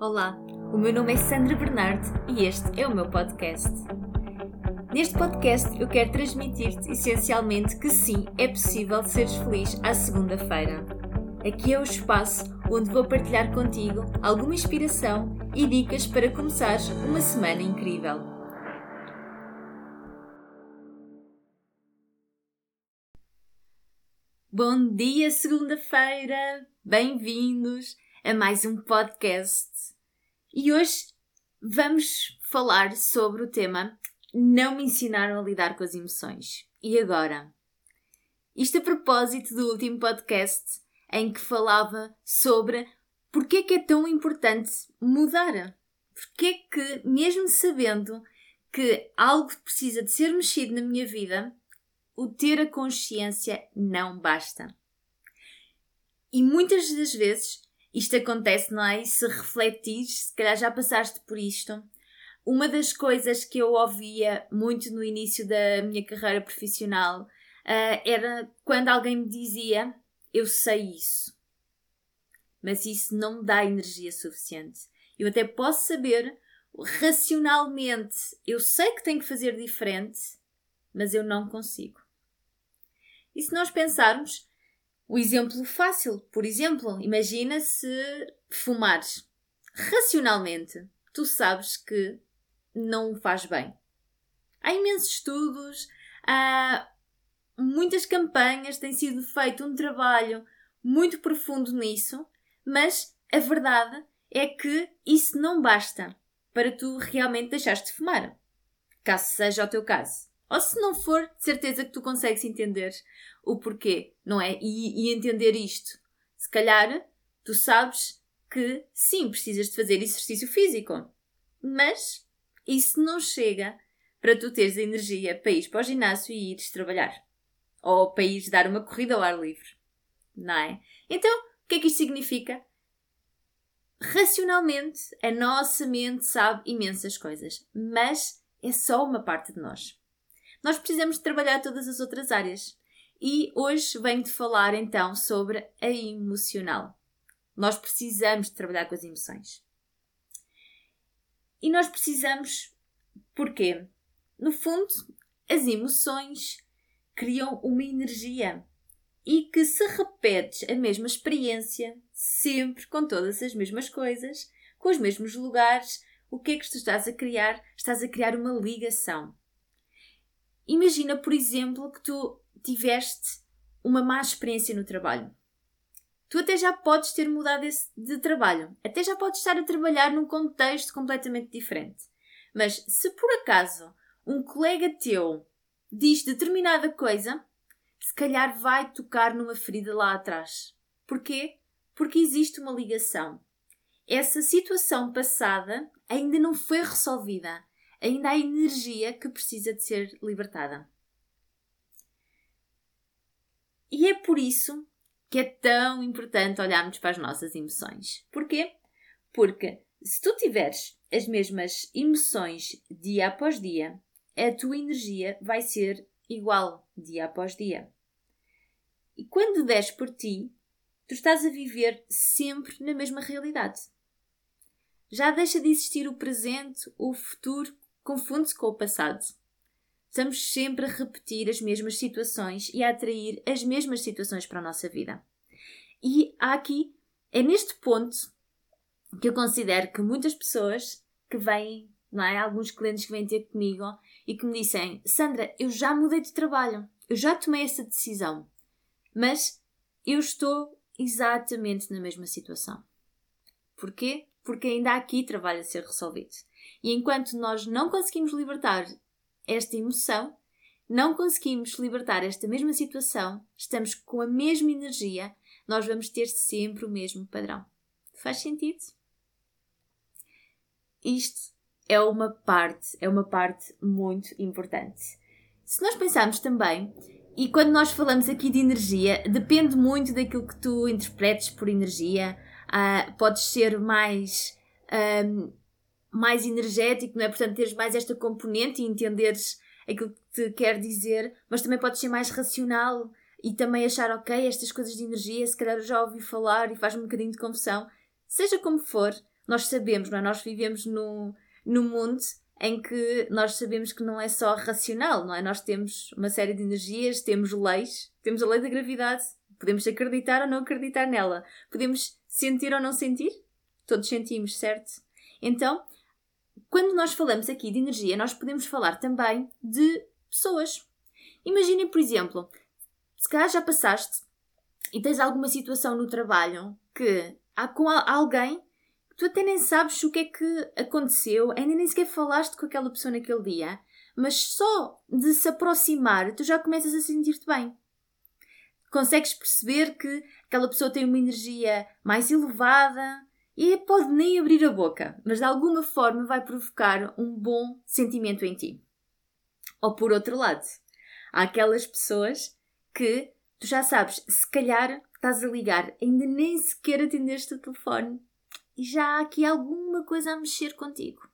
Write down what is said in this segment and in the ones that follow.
Olá, o meu nome é Sandra Bernardo e este é o meu podcast. Neste podcast eu quero transmitir-te essencialmente que sim, é possível seres feliz à segunda-feira. Aqui é o espaço onde vou partilhar contigo alguma inspiração e dicas para começares uma semana incrível. Bom dia, segunda-feira! Bem-vindos a mais um podcast. E hoje vamos falar sobre o tema Não me ensinaram a lidar com as emoções. E agora? Isto a propósito do último podcast em que falava sobre porque é que é tão importante mudar. Porque é que, mesmo sabendo que algo precisa de ser mexido na minha vida, o ter a consciência não basta. E muitas das vezes isto acontece, não é? E se refletires, se calhar já passaste por isto. Uma das coisas que eu ouvia muito no início da minha carreira profissional uh, era quando alguém me dizia: Eu sei isso, mas isso não me dá energia suficiente. Eu até posso saber racionalmente, eu sei que tenho que fazer diferente, mas eu não consigo. E se nós pensarmos, o exemplo fácil, por exemplo, imagina se fumares. Racionalmente, tu sabes que não faz bem. Há imensos estudos, há muitas campanhas, tem sido feito um trabalho muito profundo nisso, mas a verdade é que isso não basta para tu realmente deixares de fumar. Caso seja o teu caso. Ou se não for, de certeza que tu consegues entender o porquê, não é? E, e entender isto. Se calhar, tu sabes que sim, precisas de fazer exercício físico, mas isso não chega para tu teres a energia para ir para o ginásio e ires trabalhar. Ou para ires dar uma corrida ao ar livre. Não é? Então, o que é que isto significa? Racionalmente, a nossa mente sabe imensas coisas, mas é só uma parte de nós. Nós precisamos de trabalhar todas as outras áreas. E hoje venho-te falar então sobre a emocional. Nós precisamos de trabalhar com as emoções. E nós precisamos porquê? No fundo, as emoções criam uma energia e que se repetes a mesma experiência, sempre com todas as mesmas coisas, com os mesmos lugares, o que é que tu estás a criar? Estás a criar uma ligação. Imagina, por exemplo, que tu tiveste uma má experiência no trabalho. Tu até já podes ter mudado de trabalho, até já podes estar a trabalhar num contexto completamente diferente. Mas se por acaso um colega teu diz determinada coisa, se calhar vai tocar numa ferida lá atrás. Porquê? Porque existe uma ligação. Essa situação passada ainda não foi resolvida. Ainda há energia que precisa de ser libertada. E é por isso que é tão importante olharmos para as nossas emoções. Porquê? Porque se tu tiveres as mesmas emoções dia após dia, a tua energia vai ser igual dia após dia. E quando des por ti, tu estás a viver sempre na mesma realidade. Já deixa de existir o presente, o futuro confunde-se com o passado. Estamos sempre a repetir as mesmas situações e a atrair as mesmas situações para a nossa vida. E há aqui, é neste ponto que eu considero que muitas pessoas que vêm, não é? Alguns clientes que vêm ter comigo e que me dizem: Sandra, eu já mudei de trabalho, eu já tomei essa decisão, mas eu estou exatamente na mesma situação. Porquê? Porque ainda há aqui trabalho a ser resolvido. E enquanto nós não conseguimos libertar esta emoção, não conseguimos libertar esta mesma situação, estamos com a mesma energia, nós vamos ter sempre o mesmo padrão. Faz sentido? Isto é uma parte, é uma parte muito importante. Se nós pensarmos também, e quando nós falamos aqui de energia, depende muito daquilo que tu interpretes por energia. Uh, podes ser mais um, mais energético, não é? Portanto, teres mais esta componente e entenderes aquilo que te quer dizer, mas também podes ser mais racional e também achar, ok, estas coisas de energia, se calhar eu já ouvi falar e faz-me um bocadinho de confusão. Seja como for, nós sabemos, não é? Nós vivemos no, no mundo em que nós sabemos que não é só racional, não é? Nós temos uma série de energias, temos leis, temos a lei da gravidade, podemos acreditar ou não acreditar nela, podemos sentir ou não sentir, todos sentimos, certo? Então, quando nós falamos aqui de energia, nós podemos falar também de pessoas. Imaginem, por exemplo, se calhar já passaste e tens alguma situação no trabalho que há com alguém que tu até nem sabes o que é que aconteceu, ainda nem sequer falaste com aquela pessoa naquele dia, mas só de se aproximar tu já começas a sentir-te bem. Consegues perceber que aquela pessoa tem uma energia mais elevada e pode nem abrir a boca, mas de alguma forma vai provocar um bom sentimento em ti. Ou por outro lado, há aquelas pessoas que tu já sabes, se calhar estás a ligar, ainda nem sequer atendeste o telefone e já há aqui alguma coisa a mexer contigo.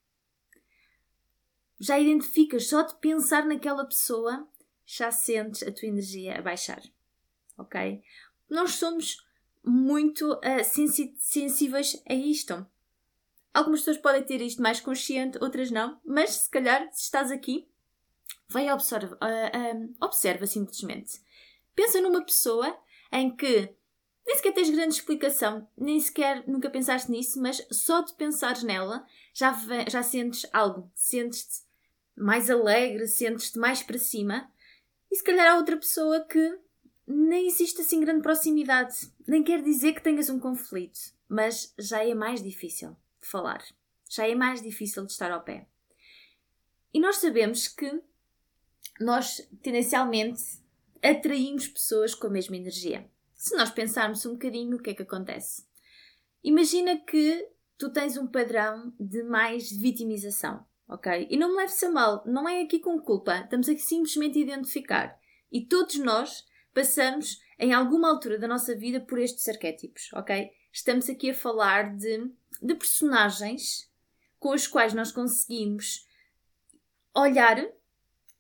Já identificas, só de pensar naquela pessoa, já sentes a tua energia a baixar. Ok? Nós somos muito uh, sensi sensíveis a isto. Algumas pessoas podem ter isto mais consciente, outras não, mas se calhar, se estás aqui, vai observa, uh, observa simplesmente. Pensa numa pessoa em que nem sequer tens grande explicação, nem sequer nunca pensaste nisso, mas só de pensares nela já, já sentes algo. Sentes-te mais alegre, sentes-te mais para cima. E se calhar há outra pessoa que nem existe assim grande proximidade. Nem quer dizer que tenhas um conflito, mas já é mais difícil de falar. Já é mais difícil de estar ao pé. E nós sabemos que nós tendencialmente atraímos pessoas com a mesma energia. Se nós pensarmos um bocadinho, o que é que acontece? Imagina que tu tens um padrão de mais vitimização, ok? E não me leves a mal, não é aqui com culpa, estamos aqui simplesmente a identificar. E todos nós passamos em alguma altura da nossa vida por estes arquétipos, ok? Estamos aqui a falar de, de personagens com os quais nós conseguimos olhar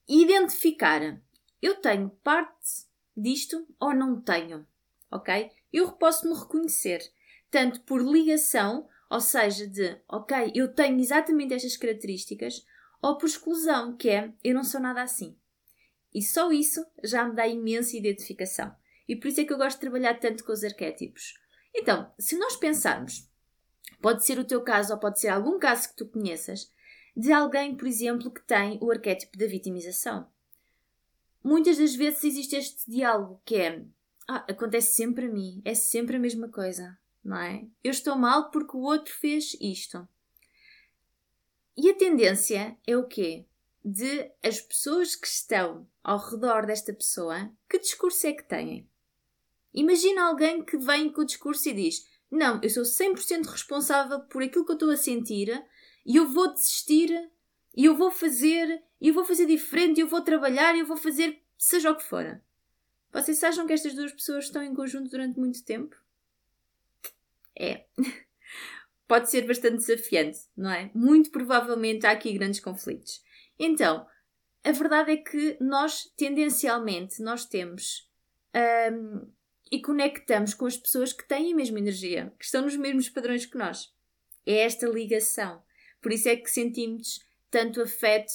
e identificar. Eu tenho parte disto ou não tenho? ok? Eu posso me reconhecer tanto por ligação, ou seja, de ok, eu tenho exatamente estas características, ou por exclusão, que é eu não sou nada assim. E só isso já me dá imensa identificação. E por isso é que eu gosto de trabalhar tanto com os arquétipos. Então, se nós pensarmos, pode ser o teu caso ou pode ser algum caso que tu conheças, de alguém, por exemplo, que tem o arquétipo da vitimização. Muitas das vezes existe este diálogo que é ah, acontece sempre a mim, é sempre a mesma coisa, não é? Eu estou mal porque o outro fez isto. E a tendência é o quê? De as pessoas que estão ao redor desta pessoa, que discurso é que têm? Imagina alguém que vem com o discurso e diz: Não, eu sou 100% responsável por aquilo que eu estou a sentir e eu vou desistir e eu vou fazer, e eu vou fazer diferente, e eu vou trabalhar, e eu vou fazer seja o que for. Vocês acham que estas duas pessoas estão em conjunto durante muito tempo? É. Pode ser bastante desafiante, não é? Muito provavelmente há aqui grandes conflitos. Então, a verdade é que nós, tendencialmente, nós temos um, e conectamos com as pessoas que têm a mesma energia, que estão nos mesmos padrões que nós. É esta ligação. Por isso é que sentimos tanto afeto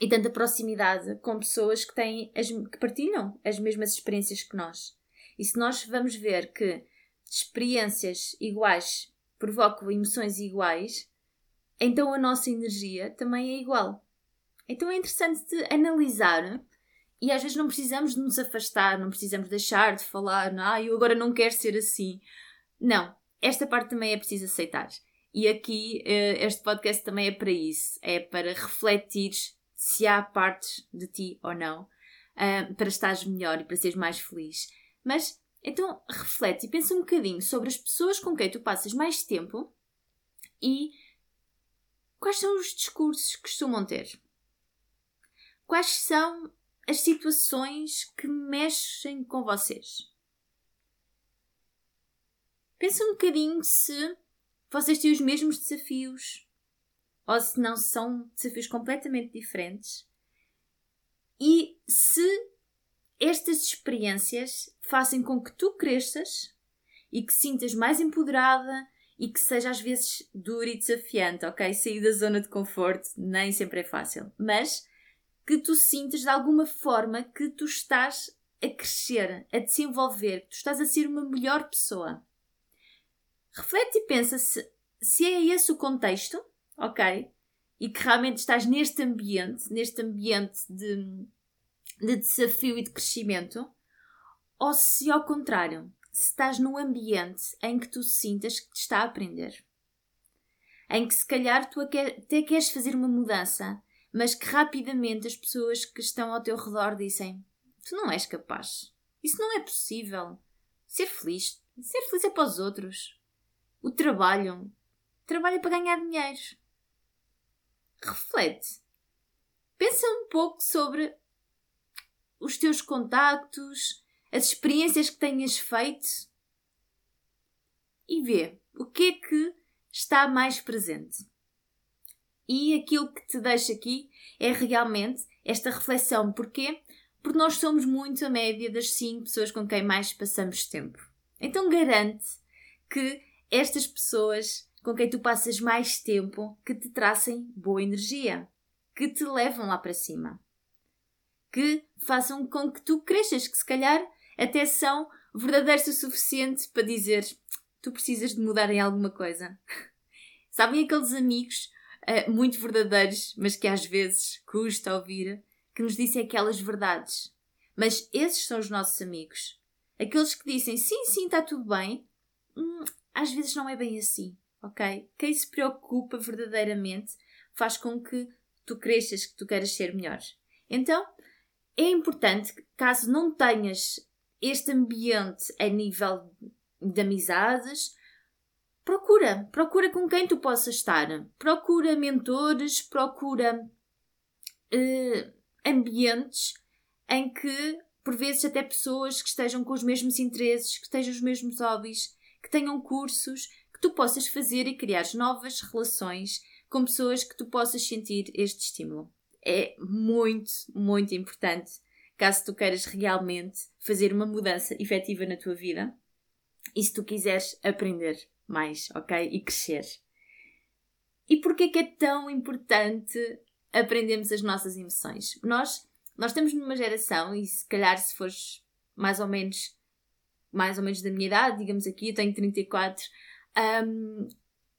e tanta proximidade com pessoas que têm as, que partilham as mesmas experiências que nós. E se nós vamos ver que experiências iguais provocam emoções iguais, então a nossa energia também é igual. Então é interessante de analisar e às vezes não precisamos de nos afastar, não precisamos deixar de falar, ah, eu agora não quero ser assim. Não, esta parte também é preciso aceitar. E aqui eh, este podcast também é para isso, é para refletir se há partes de ti ou não, uh, para estares melhor e para seres mais feliz. Mas então reflete e pensa um bocadinho sobre as pessoas com quem tu passas mais tempo e quais são os discursos que costumam ter. Quais são as situações que mexem com vocês? Pensa um bocadinho se vocês têm os mesmos desafios, ou se não são desafios completamente diferentes. E se estas experiências fazem com que tu cresças e que sintas mais empoderada e que seja às vezes duro e desafiante, ok? Sair da zona de conforto nem sempre é fácil, mas que tu sintas de alguma forma que tu estás a crescer, a desenvolver, que tu estás a ser uma melhor pessoa. Reflete e pensa se, se é esse o contexto, ok? E que realmente estás neste ambiente, neste ambiente de, de desafio e de crescimento, ou se ao contrário, se estás num ambiente em que tu sintas que te está a aprender. Em que se calhar tu até queres fazer uma mudança, mas que rapidamente as pessoas que estão ao teu redor dizem: Tu não és capaz. Isso não é possível. Ser feliz. Ser feliz é para os outros. O trabalho. Trabalho é para ganhar dinheiro. Reflete. Pensa um pouco sobre os teus contactos, as experiências que tenhas feito e vê o que é que está mais presente. E aquilo que te deixo aqui é realmente esta reflexão. Porquê? Porque nós somos muito a média das 5 pessoas com quem mais passamos tempo. Então garante que estas pessoas com quem tu passas mais tempo que te tracem boa energia, que te levam lá para cima, que façam com que tu cresças, que se calhar até são verdadeiros o suficiente para dizer tu precisas de mudar em alguma coisa. Sabem aqueles amigos uh, muito verdadeiros, mas que às vezes custa ouvir, que nos dizem aquelas verdades. Mas esses são os nossos amigos. Aqueles que dizem sim, sim, está tudo bem, hum, às vezes não é bem assim, ok? Quem se preocupa verdadeiramente faz com que tu cresças, que tu queiras ser melhor. Então, é importante caso não tenhas este ambiente a nível de amizades, procura, procura com quem tu possas estar. Procura mentores, procura uh, ambientes em que, por vezes, até pessoas que estejam com os mesmos interesses, que estejam os mesmos hobbies, que tenham cursos, que tu possas fazer e criar novas relações com pessoas que tu possas sentir este estímulo. É muito, muito importante caso tu queiras realmente fazer uma mudança efetiva na tua vida e se tu quiseres aprender mais, ok? E crescer. E porquê que é tão importante aprendermos as nossas emoções? Nós, nós estamos numa geração, e se calhar se fores mais ou menos mais ou menos da minha idade, digamos aqui, eu tenho 34, um,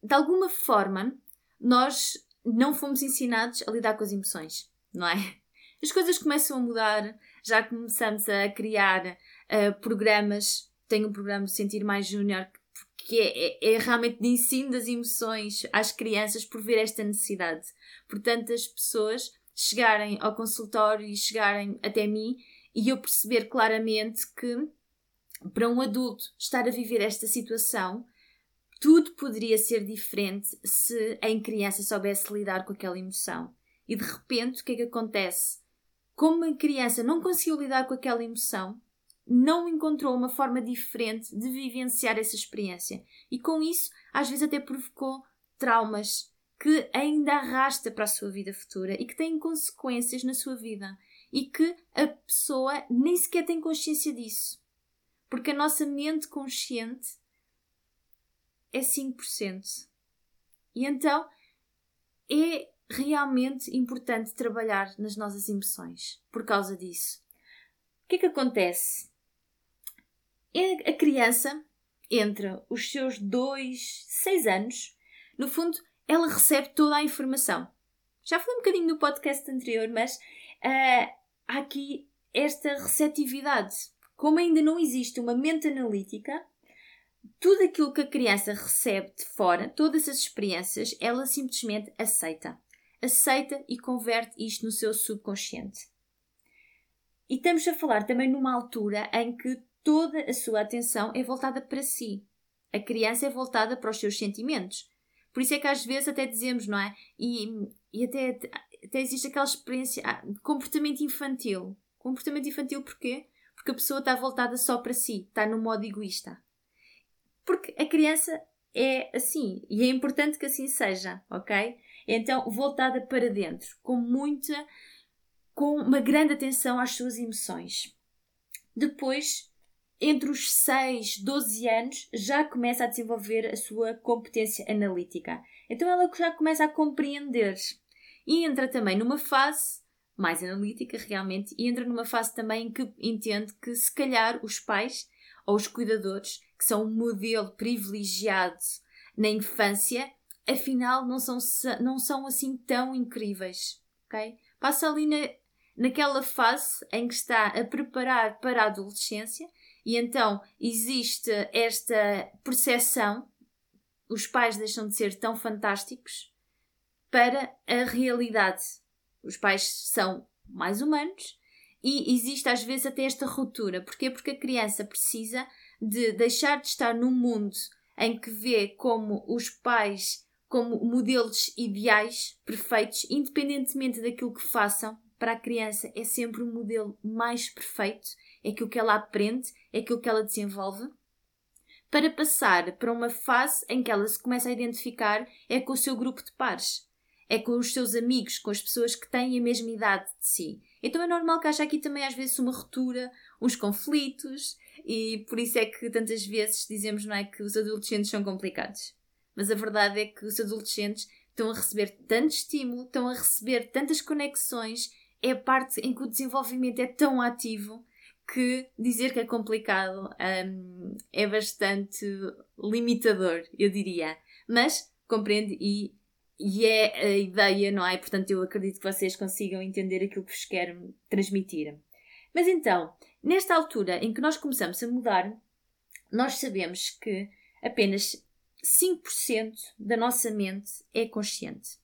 de alguma forma nós não fomos ensinados a lidar com as emoções, não é? As coisas começam a mudar, já começamos a criar uh, programas. Tenho um programa de Sentir Mais Júnior que é, é, é, realmente de ensino das emoções às crianças por ver esta necessidade. Portanto, as pessoas chegarem ao consultório e chegarem até mim e eu perceber claramente que para um adulto estar a viver esta situação, tudo poderia ser diferente se em criança soubesse lidar com aquela emoção. E de repente, o que é que acontece? como a criança não conseguiu lidar com aquela emoção, não encontrou uma forma diferente de vivenciar essa experiência. E com isso, às vezes até provocou traumas que ainda arrasta para a sua vida futura e que têm consequências na sua vida. E que a pessoa nem sequer tem consciência disso. Porque a nossa mente consciente é 5%. E então é realmente importante trabalhar nas nossas emoções por causa disso. O que é que acontece? A criança, entre os seus 2, 6 anos, no fundo, ela recebe toda a informação. Já falei um bocadinho no podcast anterior, mas uh, há aqui esta receptividade. Como ainda não existe uma mente analítica, tudo aquilo que a criança recebe de fora, todas as experiências, ela simplesmente aceita aceita e converte isto no seu subconsciente. E estamos a falar também numa altura em que toda a sua atenção é voltada para si. A criança é voltada para os seus sentimentos. Por isso é que às vezes até dizemos, não é? E, e até, até existe aquela experiência ah, comportamento infantil. Comportamento infantil porquê? Porque a pessoa está voltada só para si, está no modo egoísta. Porque a criança é assim e é importante que assim seja, ok? Então, voltada para dentro, com muita, com uma grande atenção às suas emoções. Depois, entre os 6, 12 anos, já começa a desenvolver a sua competência analítica. Então ela já começa a compreender. E entra também numa fase mais analítica, realmente, e entra numa fase também que entende que se calhar os pais ou os cuidadores, que são um modelo privilegiado na infância, afinal não são, não são assim tão incríveis. ok? Passa ali na, naquela fase em que está a preparar para a adolescência e então existe esta percepção, os pais deixam de ser tão fantásticos para a realidade. Os pais são mais humanos e existe às vezes até esta ruptura. Porquê? Porque a criança precisa de deixar de estar num mundo em que vê como os pais como modelos ideais, perfeitos, independentemente daquilo que façam, para a criança é sempre o um modelo mais perfeito, é aquilo que ela aprende, é aquilo que ela desenvolve, para passar para uma fase em que ela se começa a identificar é com o seu grupo de pares, é com os seus amigos, com as pessoas que têm a mesma idade de si. Então é normal que haja aqui também às vezes uma ruptura, uns conflitos, e por isso é que tantas vezes dizemos não é, que os adolescentes são complicados. Mas a verdade é que os adolescentes estão a receber tanto estímulo, estão a receber tantas conexões é a parte em que o desenvolvimento é tão ativo que dizer que é complicado um, é bastante limitador, eu diria. Mas compreende e, e é a ideia, não é? Portanto, eu acredito que vocês consigam entender aquilo que vos quero transmitir. Mas então, nesta altura em que nós começamos a mudar, nós sabemos que apenas 5% da nossa mente é consciente.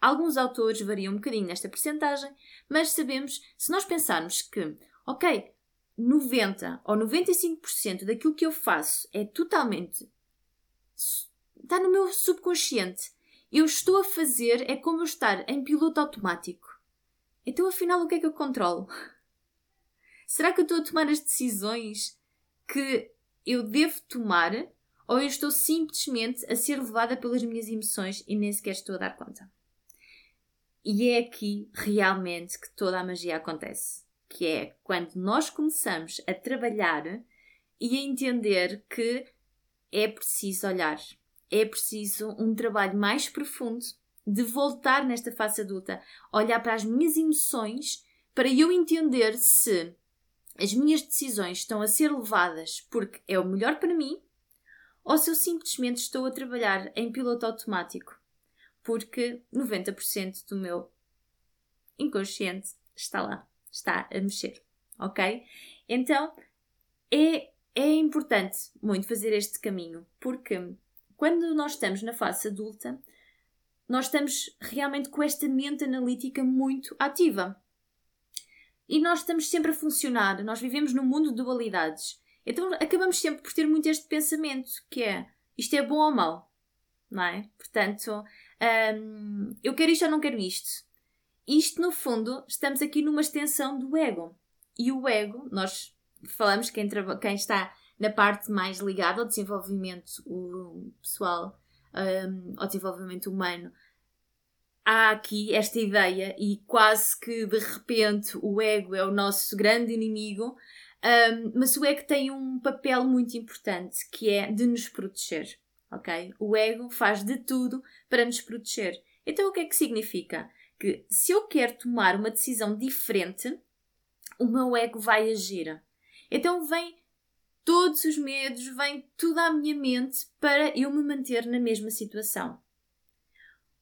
Alguns autores variam um bocadinho nesta percentagem, mas sabemos, se nós pensarmos que, ok, 90 ou 95% daquilo que eu faço é totalmente. está no meu subconsciente. Eu estou a fazer é como eu estar em piloto automático. Então, afinal, o que é que eu controlo? Será que eu estou a tomar as decisões que eu devo tomar ou eu estou simplesmente a ser levada pelas minhas emoções e nem sequer estou a dar conta? E é aqui realmente que toda a magia acontece, que é quando nós começamos a trabalhar e a entender que é preciso olhar, é preciso um trabalho mais profundo de voltar nesta fase adulta, olhar para as minhas emoções para eu entender se as minhas decisões estão a ser levadas porque é o melhor para mim ou se eu simplesmente estou a trabalhar em piloto automático porque 90% do meu inconsciente está lá, está a mexer, ok? Então é, é importante muito fazer este caminho, porque quando nós estamos na fase adulta, nós estamos realmente com esta mente analítica muito ativa. E nós estamos sempre a funcionar, nós vivemos num mundo de dualidades. Então acabamos sempre por ter muito este pensamento, que é isto é bom ou mau, não é? Portanto, um, eu quero isto ou não quero isto. Isto, no fundo, estamos aqui numa extensão do ego. E o ego, nós falamos quem, quem está na parte mais ligada ao desenvolvimento pessoal, um, ao desenvolvimento humano, há aqui esta ideia, e quase que de repente o ego é o nosso grande inimigo, um, mas o ego tem um papel muito importante que é de nos proteger ok? O ego faz de tudo para nos proteger. Então o que é que significa? Que se eu quero tomar uma decisão diferente, o meu ego vai agir. Então vem todos os medos, vem tudo à minha mente para eu me manter na mesma situação.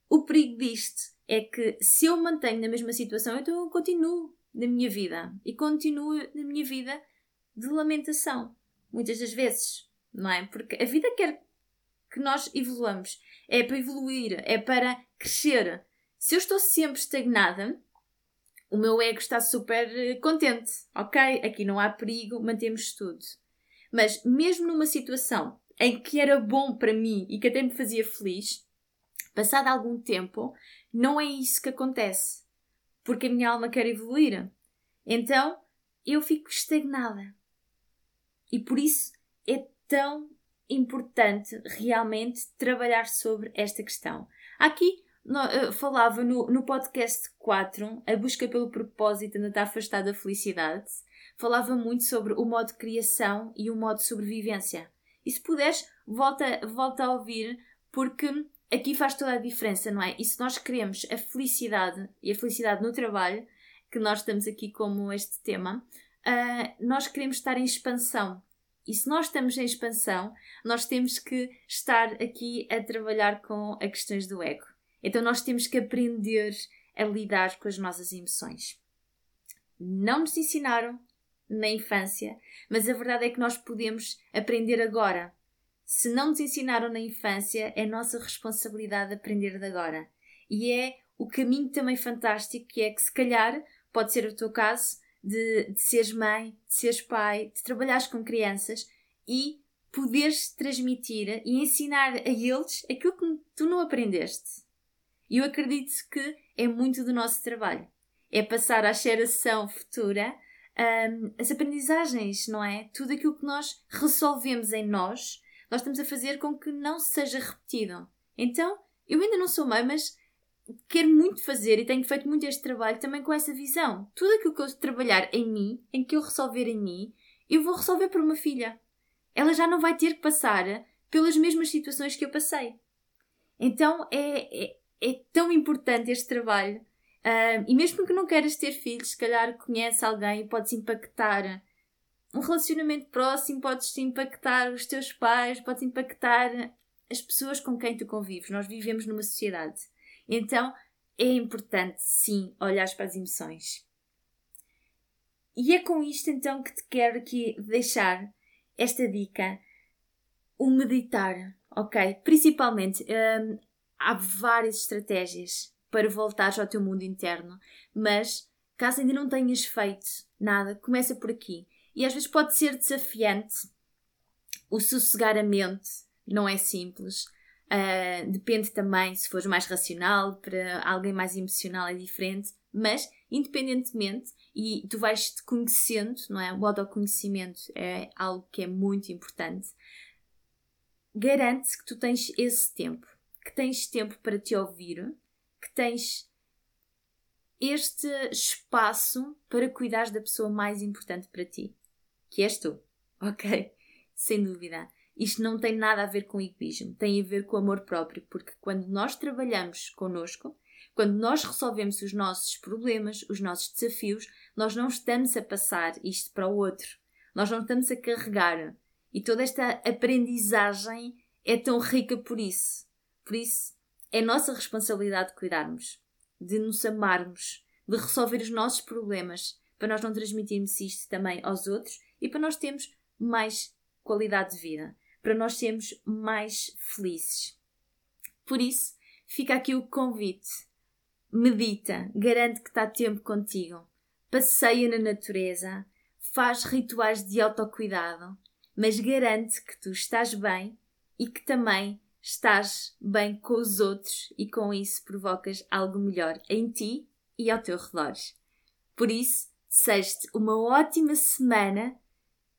O perigo disto é que se eu mantenho na mesma situação, então eu continuo na minha vida e continuo na minha vida de lamentação. Muitas das vezes, não é? Porque a vida quer que nós evoluamos. É para evoluir, é para crescer. Se eu estou sempre estagnada, o meu ego está super eh, contente. Ok, aqui não há perigo, mantemos tudo. Mas mesmo numa situação em que era bom para mim e que até me fazia feliz, passado algum tempo, não é isso que acontece. Porque a minha alma quer evoluir. Então eu fico estagnada. E por isso é tão importante realmente trabalhar sobre esta questão. Aqui falava no, no podcast 4, a busca pelo propósito ainda está afastada da felicidade. falava muito sobre o modo criação e o modo sobrevivência. E se puderes, volta, volta a ouvir, porque aqui faz toda a diferença, não é? E se nós queremos a felicidade e a felicidade no trabalho, que nós estamos aqui como este tema, uh, nós queremos estar em expansão. E se nós estamos em expansão, nós temos que estar aqui a trabalhar com as questões do ego. Então nós temos que aprender a lidar com as nossas emoções. Não nos ensinaram na infância, mas a verdade é que nós podemos aprender agora. Se não nos ensinaram na infância, é nossa responsabilidade aprender de agora. E é o caminho também fantástico que é que se calhar pode ser o teu caso de, de seres mãe, de seres pai, de trabalhares com crianças e poderes transmitir e ensinar a eles aquilo que tu não aprendeste. E eu acredito que é muito do nosso trabalho. É passar à geração futura um, as aprendizagens, não é? Tudo aquilo que nós resolvemos em nós, nós estamos a fazer com que não seja repetido. Então, eu ainda não sou mãe, mas quero muito fazer e tenho feito muito este trabalho também com essa visão. Tudo aquilo que eu trabalhar em mim, em que eu resolver em mim, eu vou resolver por uma filha. Ela já não vai ter que passar pelas mesmas situações que eu passei. Então é, é, é tão importante este trabalho. Uh, e mesmo que não queiras ter filhos, se calhar conhece alguém e podes impactar um relacionamento próximo, podes impactar os teus pais, podes impactar as pessoas com quem tu convives. Nós vivemos numa sociedade. Então é importante, sim, olhar para as emoções. E é com isto então que te quero aqui deixar esta dica: o meditar, ok? Principalmente, há várias estratégias para voltares ao teu mundo interno, mas caso ainda não tenhas feito nada, começa por aqui. E às vezes pode ser desafiante o sossegar a mente, não é simples. Uh, depende também se fores mais racional, para alguém mais emocional é diferente, mas independentemente, e tu vais te conhecendo, não é? O autoconhecimento é algo que é muito importante. Garante que tu tens esse tempo, que tens tempo para te ouvir, que tens este espaço para cuidar da pessoa mais importante para ti, que és tu, ok? Sem dúvida. Isto não tem nada a ver com egoísmo, tem a ver com amor próprio, porque quando nós trabalhamos connosco, quando nós resolvemos os nossos problemas, os nossos desafios, nós não estamos a passar isto para o outro, nós não estamos a carregar. E toda esta aprendizagem é tão rica por isso. Por isso, é nossa responsabilidade de cuidarmos, de nos amarmos, de resolver os nossos problemas, para nós não transmitirmos isto também aos outros e para nós termos mais qualidade de vida para nós sermos mais felizes. Por isso, fica aqui o convite. Medita, garante que está tempo contigo. Passeia na natureza, faz rituais de autocuidado, mas garante que tu estás bem e que também estás bem com os outros e com isso provocas algo melhor em ti e ao teu redor. Por isso, desejo-te uma ótima semana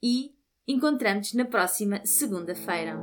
e Encontramos-nos na próxima segunda-feira.